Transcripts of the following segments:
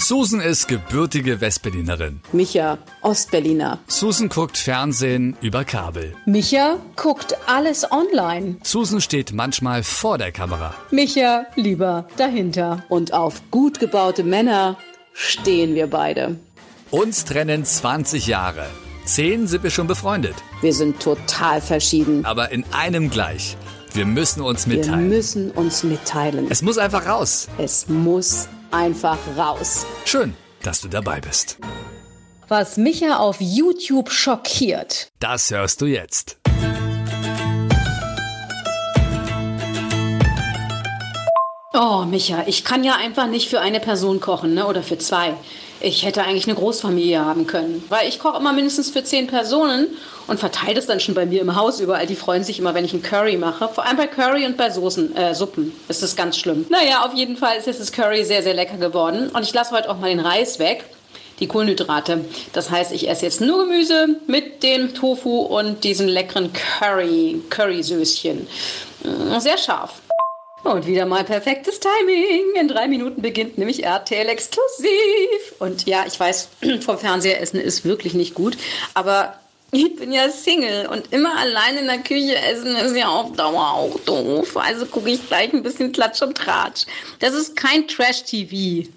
Susan ist gebürtige Westberlinerin. Micha, Ostberliner. Susan guckt Fernsehen über Kabel. Micha guckt alles online. Susan steht manchmal vor der Kamera. Micha lieber dahinter. Und auf gut gebaute Männer stehen wir beide. Uns trennen 20 Jahre. Zehn sind wir schon befreundet. Wir sind total verschieden. Aber in einem gleich. Wir müssen uns mitteilen. Wir müssen uns mitteilen. Es muss einfach raus. Es muss einfach raus. Schön, dass du dabei bist. Was Micha auf YouTube schockiert. Das hörst du jetzt. Oh, Micha, ich kann ja einfach nicht für eine Person kochen, ne? Oder für zwei. Ich hätte eigentlich eine Großfamilie haben können, weil ich koche immer mindestens für zehn Personen und verteile es dann schon bei mir im Haus überall. Die freuen sich immer, wenn ich einen Curry mache. Vor allem bei Curry und bei Soßen, äh, Suppen ist das ganz schlimm. Naja, auf jeden Fall ist jetzt das Curry sehr, sehr lecker geworden. Und ich lasse heute auch mal den Reis weg die Kohlenhydrate. Das heißt, ich esse jetzt nur Gemüse mit dem Tofu und diesen leckeren Curry, Currysößchen. Mm, sehr scharf. Und wieder mal perfektes Timing. In drei Minuten beginnt nämlich RTL exklusiv. Und ja, ich weiß, vom Fernseher essen ist wirklich nicht gut. Aber ich bin ja Single und immer allein in der Küche essen ist ja auf Dauer auch doof. Also gucke ich gleich ein bisschen Klatsch und Tratsch. Das ist kein Trash-TV.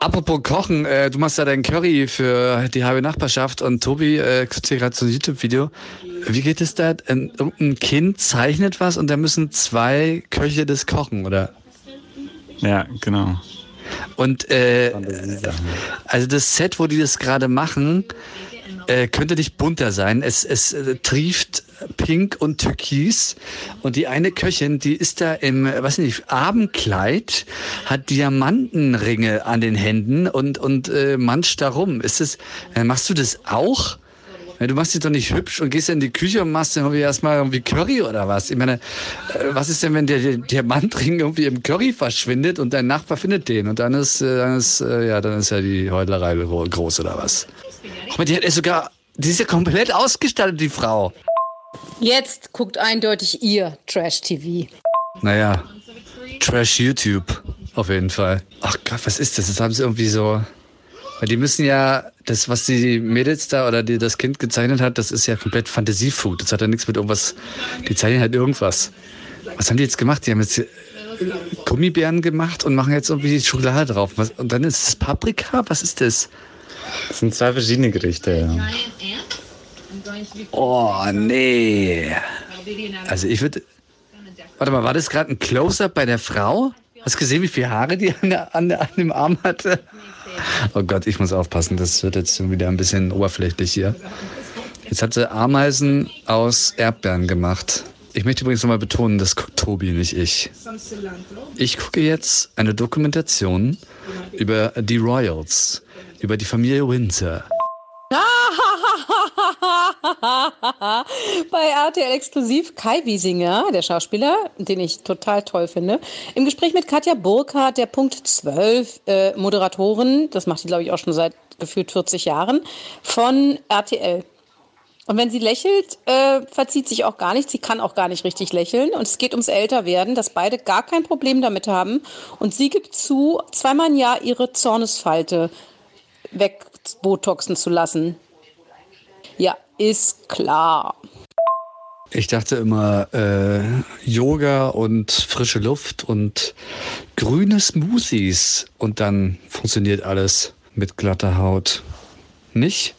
Apropos Kochen, äh, du machst ja dein Curry für die halbe Nachbarschaft und Tobi äh, guckt hier gerade so ein YouTube-Video. Wie geht es da? Ein, irgendein Kind zeichnet was und da müssen zwei Köche das kochen, oder? Ja, genau. Und äh, also das Set, wo die das gerade machen, äh, könnte nicht bunter sein. Es, es äh, trieft pink und türkis. Und die eine Köchin, die ist da im, äh, was nicht, Abendkleid, hat Diamantenringe an den Händen und, und äh, manscht da rum. Ist das, äh, machst du das auch? Du machst dich doch nicht hübsch und gehst in die Küche und machst dann irgendwie erstmal irgendwie Curry oder was. Ich meine, äh, was ist denn, wenn der Diamantring irgendwie im Curry verschwindet und dein Nachbar findet den und dann ist, dann ist, ja, dann ist ja die Heulerei groß oder was? Mal, die hat sogar, die ist ja komplett ausgestattet, die Frau. Jetzt guckt eindeutig ihr Trash-TV. Naja, Trash-YouTube, auf jeden Fall. Ach Gott, was ist das? Das haben sie irgendwie so. Weil die müssen ja, das, was die Mädels da oder die das Kind gezeichnet hat, das ist ja komplett Fantasiefood. Das hat ja nichts mit irgendwas. Die zeichnen halt irgendwas. Was haben die jetzt gemacht? Die haben jetzt Gummibären gemacht und machen jetzt irgendwie Schokolade drauf. Was, und dann ist es Paprika? Was ist das? Das sind zwei verschiedene Gerichte, ja. Oh, nee. Also ich würde. Warte mal, war das gerade ein Close-up bei der Frau? Hast du gesehen, wie viele Haare die an, der, an, der, an dem Arm hatte? Oh Gott, ich muss aufpassen, das wird jetzt wieder ein bisschen oberflächlich hier. Jetzt hat sie Ameisen aus Erdbeeren gemacht. Ich möchte übrigens nochmal betonen, das guckt Tobi, nicht ich. Ich gucke jetzt eine Dokumentation über die Royals, über die Familie Windsor. Bei RTL Exklusiv Kai Wiesinger, der Schauspieler, den ich total toll finde, im Gespräch mit Katja Burkhardt, der Punkt 12 äh, Moderatorin, das macht sie glaube ich auch schon seit gefühlt 40 Jahren, von RTL. Und wenn sie lächelt, äh, verzieht sich auch gar nicht. Sie kann auch gar nicht richtig lächeln. Und es geht ums Älterwerden, dass beide gar kein Problem damit haben. Und sie gibt zu, zweimal im Jahr ihre Zornesfalte wegbotoxen zu lassen. Ja, ist klar. Ich dachte immer, äh, Yoga und frische Luft und grüne Smoothies und dann funktioniert alles mit glatter Haut. Nicht?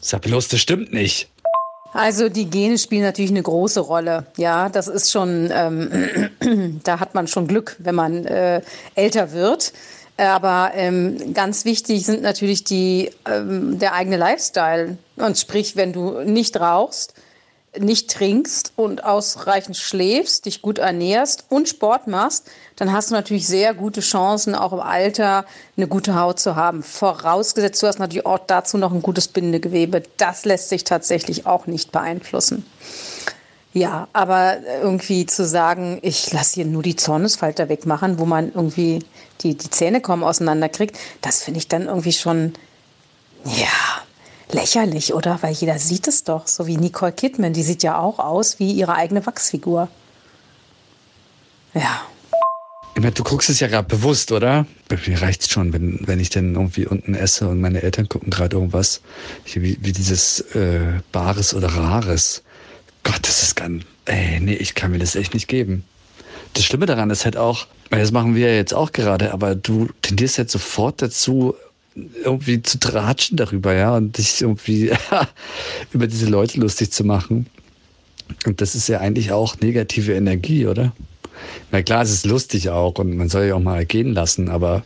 Sag bloß, das stimmt nicht. Also die Gene spielen natürlich eine große Rolle. Ja, das ist schon, ähm, da hat man schon Glück, wenn man äh, älter wird. Aber ähm, ganz wichtig sind natürlich die, ähm, der eigene Lifestyle. Und sprich, wenn du nicht rauchst, nicht trinkst und ausreichend schläfst, dich gut ernährst und Sport machst, dann hast du natürlich sehr gute Chancen, auch im Alter eine gute Haut zu haben. Vorausgesetzt, du hast natürlich auch dazu noch ein gutes Bindegewebe. Das lässt sich tatsächlich auch nicht beeinflussen. Ja, aber irgendwie zu sagen, ich lasse hier nur die Zornesfalter wegmachen, wo man irgendwie die, die Zähne kaum auseinanderkriegt, das finde ich dann irgendwie schon, ja, lächerlich, oder? Weil jeder sieht es doch, so wie Nicole Kidman, die sieht ja auch aus wie ihre eigene Wachsfigur. Ja. Ich meine, du guckst es ja gerade bewusst, oder? Mir reicht's schon, wenn, wenn ich dann irgendwie unten esse und meine Eltern gucken gerade irgendwas, wie, wie dieses äh, Bares oder Rares. Gott, das ist ganz. Ey, nee, ich kann mir das echt nicht geben. Das Schlimme daran ist halt auch, das machen wir jetzt auch gerade, aber du tendierst halt sofort dazu, irgendwie zu tratschen darüber, ja, und dich irgendwie über diese Leute lustig zu machen. Und das ist ja eigentlich auch negative Energie, oder? Na klar, es ist lustig auch und man soll ja auch mal gehen lassen, aber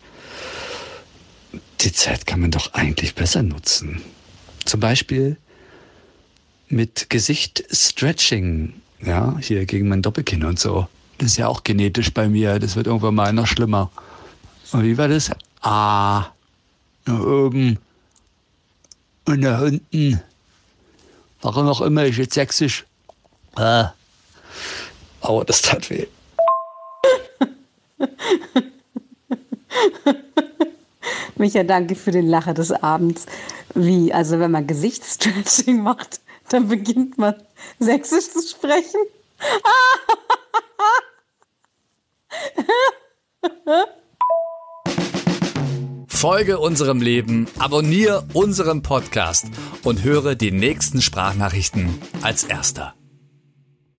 die Zeit kann man doch eigentlich besser nutzen. Zum Beispiel mit Gesicht-Stretching, ja, hier gegen mein Doppelkinn und so. Das ist ja auch genetisch bei mir, das wird irgendwann mal noch schlimmer. Und wie war das? Ah, nach oben und nach unten. Warum auch immer ich jetzt sächsisch. Ah. Aber das tat weh. Micha, danke für den Lacher des Abends. Wie, also wenn man Gesichtsstretching macht, dann beginnt man sächsisch zu sprechen? Folge unserem Leben, abonniere unseren Podcast und höre die nächsten Sprachnachrichten als erster.